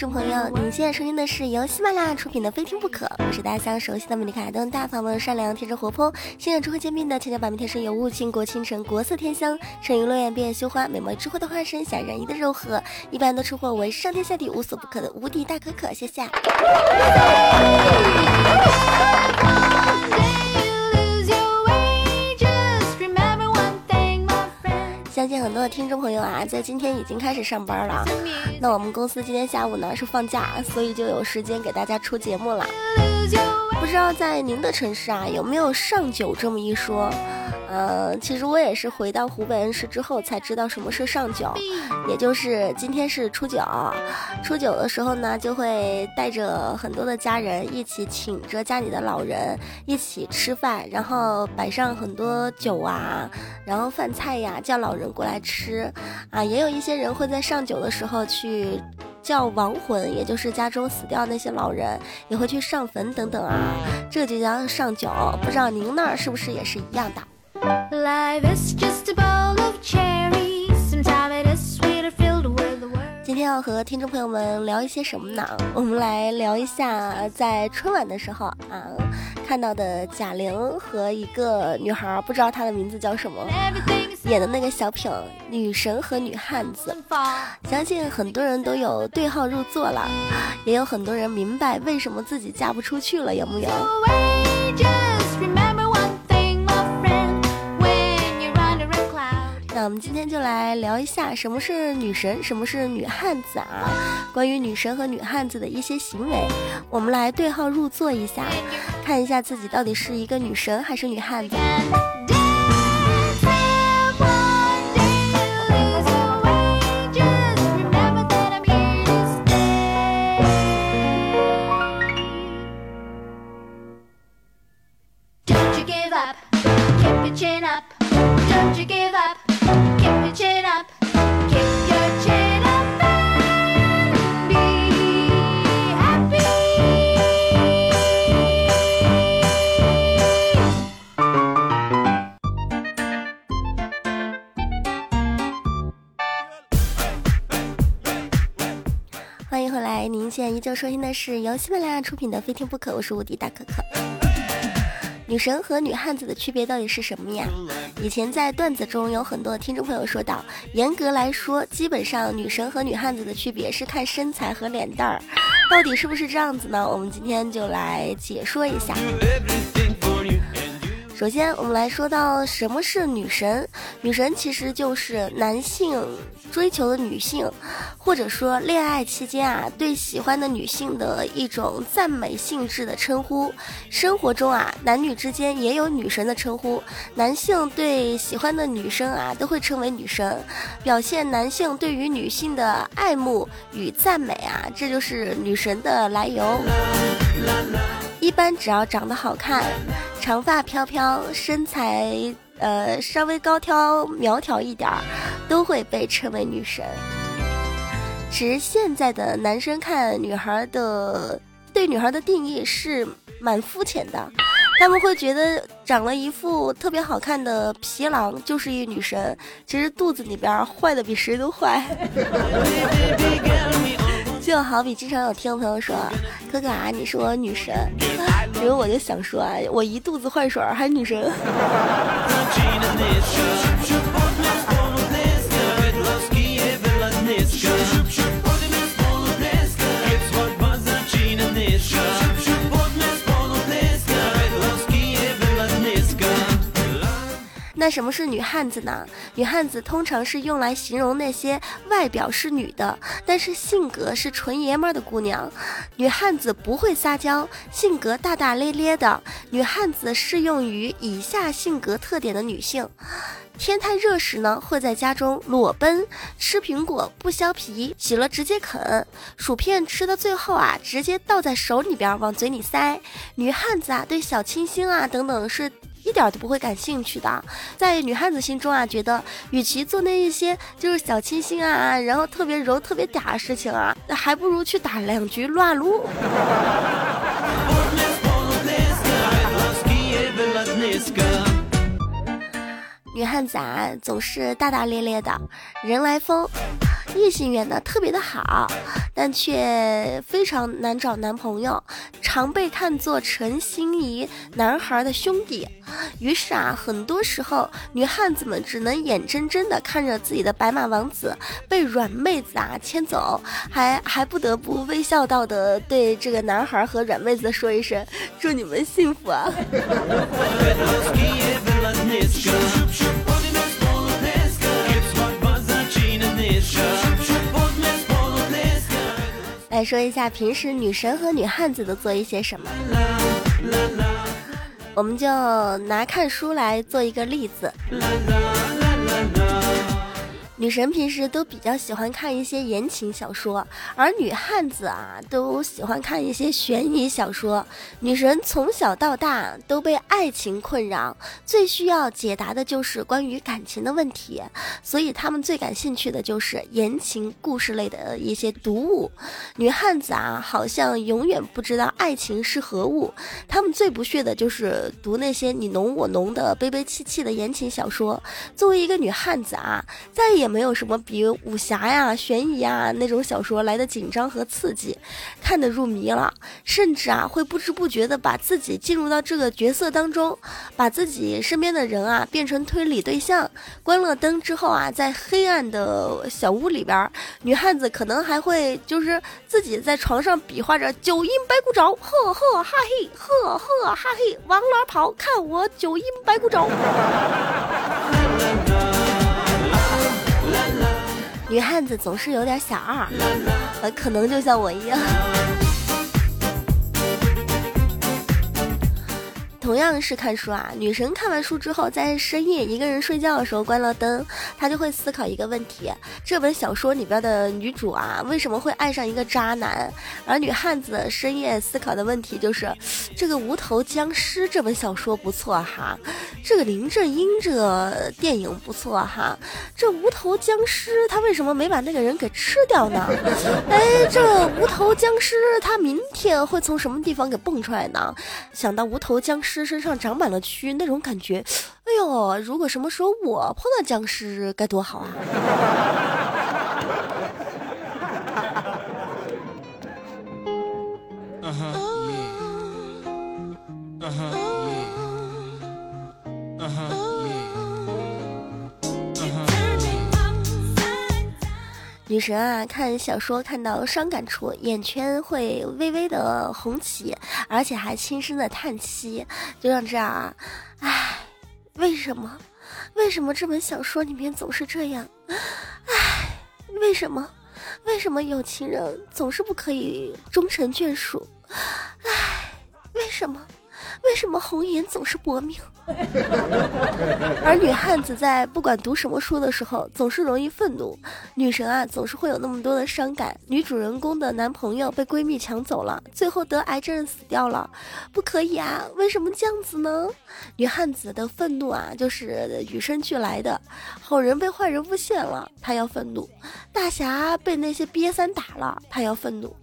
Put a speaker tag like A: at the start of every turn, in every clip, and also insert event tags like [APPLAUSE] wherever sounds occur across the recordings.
A: 众朋友，您现在收听的是由喜马拉雅出品的《非听不可》，我是大家熟悉的美丽可爱、的大方、温善良、天真活泼、性感智慧兼并的千娇百媚、天生尤物、倾国倾城、国色天香、沉鱼落雁、闭月羞花、美貌智慧的化身、小人鱼的柔和，一般都称呼为上天下地无所不可的无敌大可可。谢谢。很多的听众朋友啊，在今天已经开始上班了。那我们公司今天下午呢是放假，所以就有时间给大家出节目了。不知道在您的城市啊，有没有上酒这么一说？呃，其实我也是回到湖北恩施之后才知道什么是上九，也就是今天是初九，初九的时候呢，就会带着很多的家人一起请着家里的老人一起吃饭，然后摆上很多酒啊，然后饭菜呀，叫老人过来吃，啊，也有一些人会在上九的时候去叫亡魂，也就是家中死掉那些老人也会去上坟等等啊，这就叫上九，不知道您那儿是不是也是一样的？今天要和听众朋友们聊一些什么呢？我们来聊一下在春晚的时候啊看到的贾玲和一个女孩，不知道她的名字叫什么，演的那个小品《女神和女汉子》，相信很多人都有对号入座了，也有很多人明白为什么自己嫁不出去了，有木有？我们今天就来聊一下什么是女神，什么是女汉子啊？关于女神和女汉子的一些行为，我们来对号入座一下，看一下自己到底是一个女神还是女汉子。收听的是由喜马拉雅出品的《非听不可》，我是无敌大可可。女神和女汉子的区别到底是什么呀？以前在段子中有很多听众朋友说到，严格来说，基本上女神和女汉子的区别是看身材和脸蛋儿，到底是不是这样子呢？我们今天就来解说一下。首先，我们来说到什么是女神。女神其实就是男性追求的女性，或者说恋爱期间啊对喜欢的女性的一种赞美性质的称呼。生活中啊，男女之间也有女神的称呼。男性对喜欢的女生啊都会称为女神，表现男性对于女性的爱慕与赞美啊，这就是女神的来由。一般只要长得好看。长发飘飘，身材呃稍微高挑苗条一点儿，都会被称为女神。其实现在的男生看女孩的，对女孩的定义是蛮肤浅的，他们会觉得长了一副特别好看的皮囊就是一女神，其实肚子里边坏的比谁都坏。[LAUGHS] 就好比经常有听朋友说：“哥哥啊，你是我女神。”比如我就想说啊，我一肚子坏水儿还女神。[LAUGHS] 什么是女汉子呢？女汉子通常是用来形容那些外表是女的，但是性格是纯爷们儿的姑娘。女汉子不会撒娇，性格大大咧咧的。女汉子适用于以下性格特点的女性。天太热时呢，会在家中裸奔，吃苹果不削皮，洗了直接啃，薯片吃到最后啊，直接倒在手里边往嘴里塞。女汉子啊，对小清新啊等等是一点都不会感兴趣的。在女汉子心中啊，觉得与其做那一些就是小清新啊，然后特别柔特别嗲的事情啊，还不如去打两局撸啊撸。女汉子啊，总是大大咧咧的，人来疯，异性缘呢特别的好，但却非常难找男朋友，常被看作陈心怡男孩的兄弟。于是啊，很多时候女汉子们只能眼睁睁的看着自己的白马王子被软妹子啊牵走，还 [LAUGHS] 还不得不微笑道的对这个男孩和软妹子说一声：祝你们幸福啊！来说一下平时女神和女汉子都做一些什么，我们就拿看书来做一个例子。女神平时都比较喜欢看一些言情小说，而女汉子啊都喜欢看一些悬疑小说。女神从小到大都被爱情困扰，最需要解答的就是关于感情的问题，所以她们最感兴趣的就是言情故事类的一些读物。女汉子啊，好像永远不知道爱情是何物，她们最不屑的就是读那些你侬我侬的悲悲戚戚的言情小说。作为一个女汉子啊，再也没有什么比武侠呀、悬疑呀那种小说来的紧张和刺激，看得入迷了，甚至啊会不知不觉的把自己进入到这个角色当中，把自己身边的人啊变成推理对象。关了灯之后啊，在黑暗的小屋里边，女汉子可能还会就是自己在床上比划着九阴白骨爪，呵呵哈嘿，呵呵哈嘿，往哪跑？看我九阴白骨爪。女汉子总是有点小二，呃，可能就像我一样。同样是看书啊，女神看完书之后，在深夜一个人睡觉的时候关了灯，她就会思考一个问题：这本小说里边的女主啊，为什么会爱上一个渣男？而女汉子深夜思考的问题就是：这个无头僵尸这本小说不错哈，这个林正英这电影不错哈，这无头僵尸他为什么没把那个人给吃掉呢？[LAUGHS] 哎，这无头僵尸他明天会从什么地方给蹦出来呢？想到无头僵尸。身上长满了蛆，那种感觉，哎呦！如果什么时候我碰到僵尸，该多好啊！女神啊，看小说看到伤感处，眼圈会微微的红起，而且还轻声的叹息，就像这样啊，唉，为什么？为什么这本小说里面总是这样？唉，为什么？为什么有情人总是不可以终成眷属？唉，为什么？为什么红颜总是薄命？[LAUGHS] 而女汉子在不管读什么书的时候，总是容易愤怒。女神啊，总是会有那么多的伤感。女主人公的男朋友被闺蜜抢走了，最后得癌症死掉了，不可以啊！为什么这样子呢？女汉子的愤怒啊，就是与生俱来的。好人被坏人诬陷了，她要愤怒；大侠被那些瘪三打了，她要愤怒。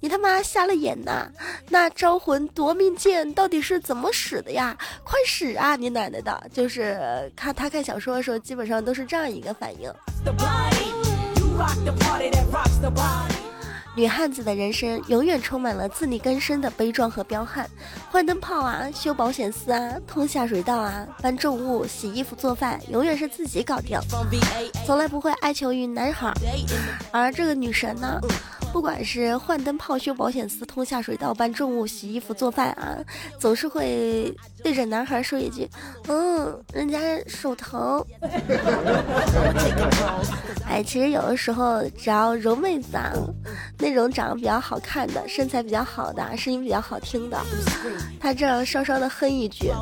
A: 你他妈瞎了眼呐！那招魂夺命剑到底是怎么使的呀？快使啊！你奶奶的！就是看他看小说的时候，基本上都是这样一个反应。女汉子的人生永远充满了自力更生的悲壮和彪悍，换灯泡啊，修保险丝啊，通下水道啊，搬重物、洗衣服、做饭，永远是自己搞定，从来不会哀求于男孩。而这个女神呢？不管是换灯泡、修保险丝、通下水道、搬重物、洗衣服、做饭啊，总是会对着男孩说一句：“嗯，人家手疼。[LAUGHS] ”哎，其实有的时候，只要柔妹子啊，那种长得比较好看的、身材比较好的、声音比较好听的，他这样稍稍的哼一句，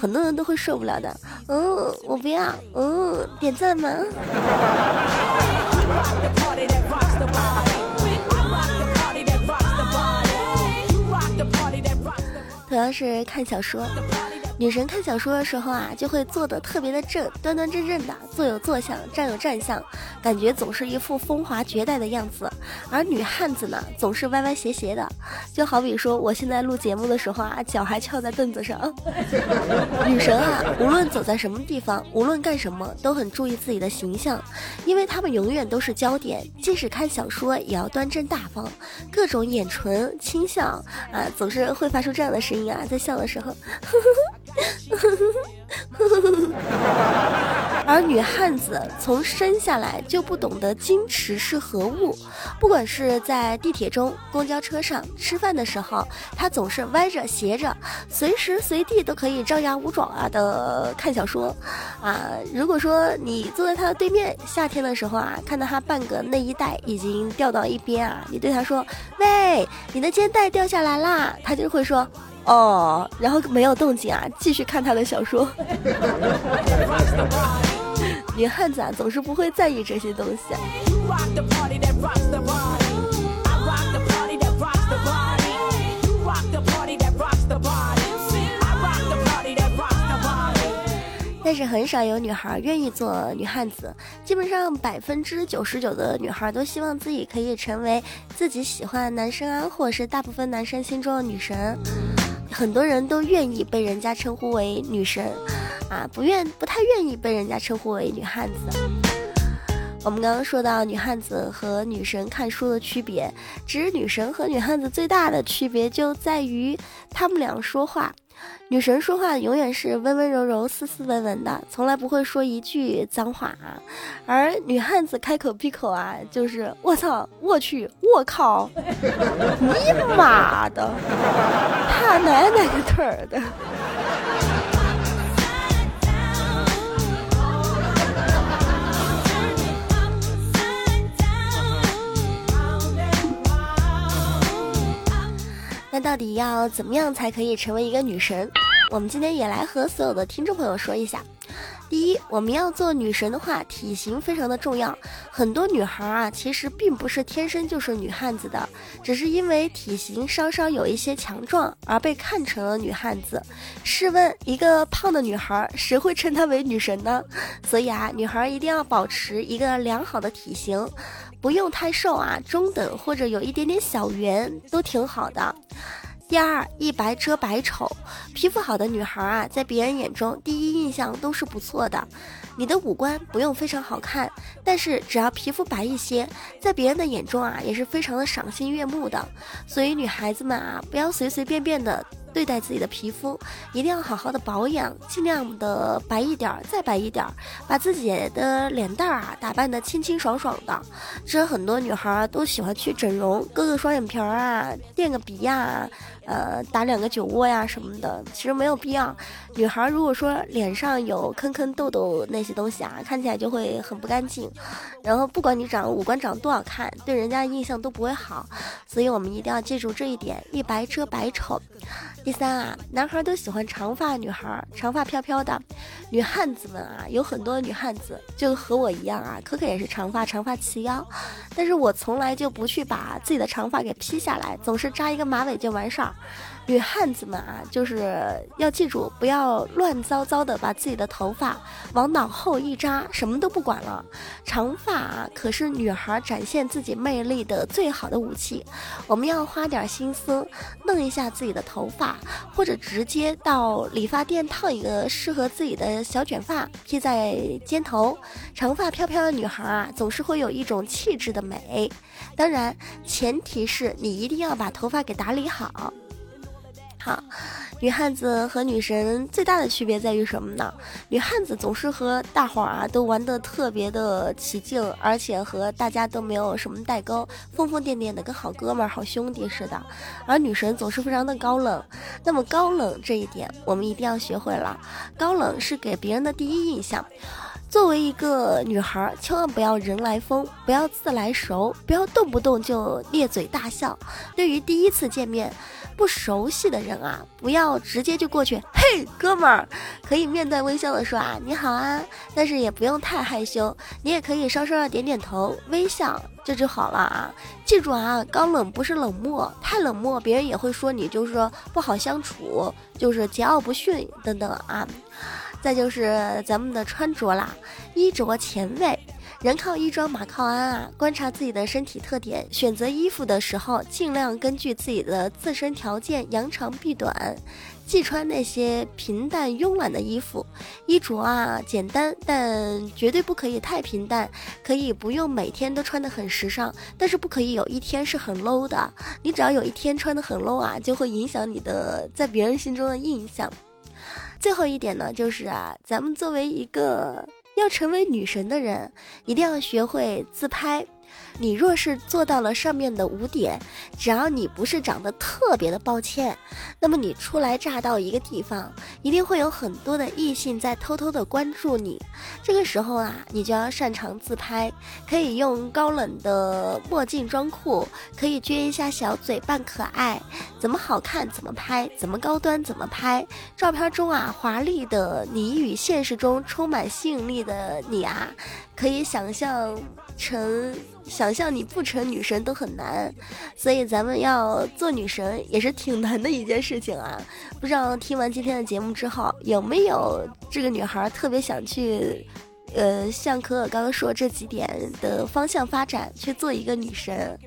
A: 很多人都会受不了的。嗯，我不要。嗯，点赞吗？[LAUGHS] 主要是看小说。女神看小说的时候啊，就会坐得特别的正，端端正正的，坐有坐相，站有站相，感觉总是一副风华绝代的样子。而女汉子呢，总是歪歪斜斜的，就好比说我现在录节目的时候啊，脚还翘在凳子上。[LAUGHS] 女神啊，无论走在什么地方，无论干什么，都很注意自己的形象，因为她们永远都是焦点，即使看小说也要端正大方，各种眼唇轻笑啊，总是会发出这样的声音啊，在笑的时候。[LAUGHS] [LAUGHS] 而女汉子从生下来就不懂得矜持是何物，不管是在地铁中、公交车上、吃饭的时候，她总是歪着斜着，随时随地都可以张牙舞爪啊的看小说。啊，如果说你坐在她的对面，夏天的时候啊，看到她半个内衣带已经掉到一边啊，你对她说：“喂，你的肩带掉下来啦！”她就会说。哦，然后没有动静啊，继续看他的小说。[LAUGHS] 女汉子啊，总是不会在意这些东西。但是很少有女孩愿意做女汉子，基本上百分之九十九的女孩都希望自己可以成为自己喜欢的男生啊，或者是大部分男生心中的女神。很多人都愿意被人家称呼为女神，啊，不愿不太愿意被人家称呼为女汉子。我们刚刚说到女汉子和女神看书的区别，其实女神和女汉子最大的区别就在于她们俩说话。女神说话永远是温温柔柔、斯斯文文的，从来不会说一句脏话啊。而女汉子开口闭口啊，就是我操、我去、我靠、你妈的、他奶奶个腿儿的。那到底要怎么样才可以成为一个女神？我们今天也来和所有的听众朋友说一下。第一，我们要做女神的话，体型非常的重要。很多女孩啊，其实并不是天生就是女汉子的，只是因为体型稍稍有一些强壮而被看成了女汉子。试问，一个胖的女孩，谁会称她为女神呢？所以啊，女孩一定要保持一个良好的体型。不用太瘦啊，中等或者有一点点小圆都挺好的。第二，一白遮百丑，皮肤好的女孩啊，在别人眼中第一印象都是不错的。你的五官不用非常好看，但是只要皮肤白一些，在别人的眼中啊，也是非常的赏心悦目的。所以女孩子们啊，不要随随便便的。对待自己的皮肤，一定要好好的保养，尽量的白一点，再白一点，把自己的脸蛋儿啊打扮的清清爽爽的。其实很多女孩儿都喜欢去整容，割个双眼皮儿啊，垫个鼻呀，呃，打两个酒窝呀什么的，其实没有必要。女孩儿如果说脸上有坑坑痘痘那些东西啊，看起来就会很不干净。然后不管你长五官长多好看，对人家印象都不会好。所以我们一定要记住这一点：一白遮百丑。第三啊，男孩都喜欢长发女孩，长发飘飘的。女汉子们啊，有很多女汉子就和我一样啊，可可也是长发，长发齐腰。但是我从来就不去把自己的长发给披下来，总是扎一个马尾就完事儿。女汉子们啊，就是要记住，不要乱糟糟的把自己的头发往脑后一扎，什么都不管了。长发啊，可是女孩展现自己魅力的最好的武器。我们要花点心思弄一下自己的头发，或者直接到理发店烫一个适合自己的小卷发，披在肩头。长发飘飘的女孩啊，总是会有一种气质的美。当然，前提是你一定要把头发给打理好。好，女汉子和女神最大的区别在于什么呢？女汉子总是和大伙儿啊都玩得特别的起劲，而且和大家都没有什么代沟，疯疯癫癫的跟好哥们儿、好兄弟似的。而女神总是非常的高冷。那么高冷这一点，我们一定要学会了。高冷是给别人的第一印象。作为一个女孩，千万不要人来疯，不要自来熟，不要动不动就咧嘴大笑。对于第一次见面，不熟悉的人啊，不要直接就过去，嘿，哥们儿，可以面带微笑的说啊，你好啊，但是也不用太害羞，你也可以稍稍的点点头，微笑，这就好了啊。记住啊，高冷不是冷漠，太冷漠别人也会说你就是说不好相处，就是桀骜不驯等等啊。再就是咱们的穿着啦，衣着前卫，人靠衣装，马靠鞍啊。观察自己的身体特点，选择衣服的时候，尽量根据自己的自身条件扬长避短，忌穿那些平淡慵懒的衣服。衣着啊，简单，但绝对不可以太平淡。可以不用每天都穿得很时尚，但是不可以有一天是很 low 的。你只要有一天穿得很 low 啊，就会影响你的在别人心中的印象。最后一点呢，就是啊，咱们作为一个要成为女神的人，一定要学会自拍。你若是做到了上面的五点，只要你不是长得特别的抱歉，那么你初来乍到一个地方，一定会有很多的异性在偷偷的关注你。这个时候啊，你就要擅长自拍，可以用高冷的墨镜装酷，可以撅一下小嘴扮可爱，怎么好看怎么拍，怎么高端怎么拍。照片中啊，华丽的你与现实中充满吸引力的你啊，可以想象成。想象你不成女神都很难，所以咱们要做女神也是挺难的一件事情啊！不知道听完今天的节目之后，有没有这个女孩特别想去，呃，像可可刚刚说这几点的方向发展，去做一个女神？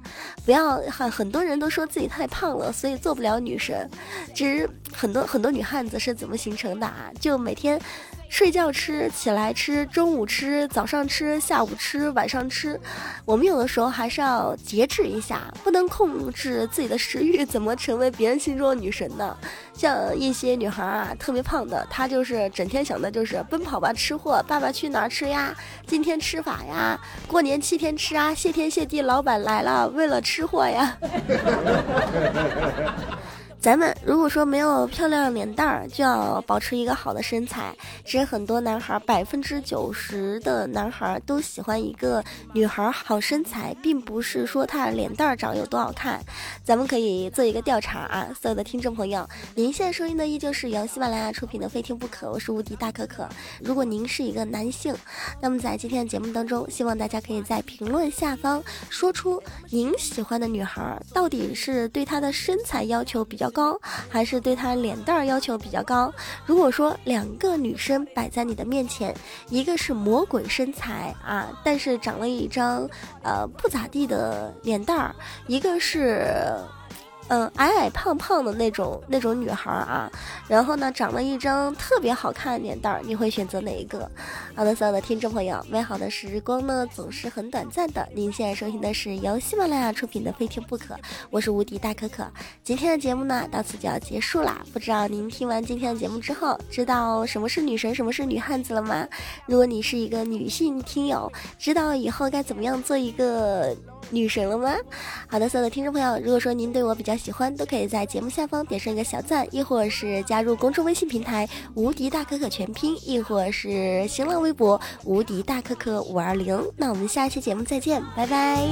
A: 不要很很多人都说自己太胖了，所以做不了女神。其实很多很多女汉子是怎么形成的啊？就每天。睡觉吃，起来吃，中午吃，早上吃，下午吃，晚上吃。我们有的时候还是要节制一下，不能控制自己的食欲，怎么成为别人心中的女神呢？像一些女孩啊，特别胖的，她就是整天想的就是奔跑吧吃货，爸爸去哪儿吃呀？今天吃法呀？过年七天吃啊？谢天谢地，老板来了，为了吃货呀。[LAUGHS] 咱们如果说没有漂亮脸蛋儿，就要保持一个好的身材。其实很多男孩，百分之九十的男孩都喜欢一个女孩好身材，并不是说她脸蛋儿长有多好看。咱们可以做一个调查啊，所有的听众朋友，您现在收听的依旧是由喜马拉雅出品的《非听不可》，我是无敌大可可。如果您是一个男性，那么在今天的节目当中，希望大家可以在评论下方说出您喜欢的女孩到底是对她的身材要求比较。高还是对他脸蛋儿要求比较高。如果说两个女生摆在你的面前，一个是魔鬼身材啊，但是长了一张呃不咋地的脸蛋儿，一个是。嗯，矮矮胖胖的那种那种女孩啊，然后呢，长了一张特别好看的脸蛋儿，你会选择哪一个？好的，所有的听众朋友，美好的时光呢总是很短暂的。您现在收听的是由喜马拉雅出品的《非听不可》，我是无敌大可可。今天的节目呢到此就要结束啦，不知道您听完今天的节目之后，知道什么是女神，什么是女汉子了吗？如果你是一个女性听友，知道以后该怎么样做一个？女神了吗？好的，所有的听众朋友，如果说您对我比较喜欢，都可以在节目下方点上一个小赞，亦或是加入公众微信平台“无敌大可可全拼”，亦或是新浪微博“无敌大可可五二零”。那我们下期节目再见，拜拜。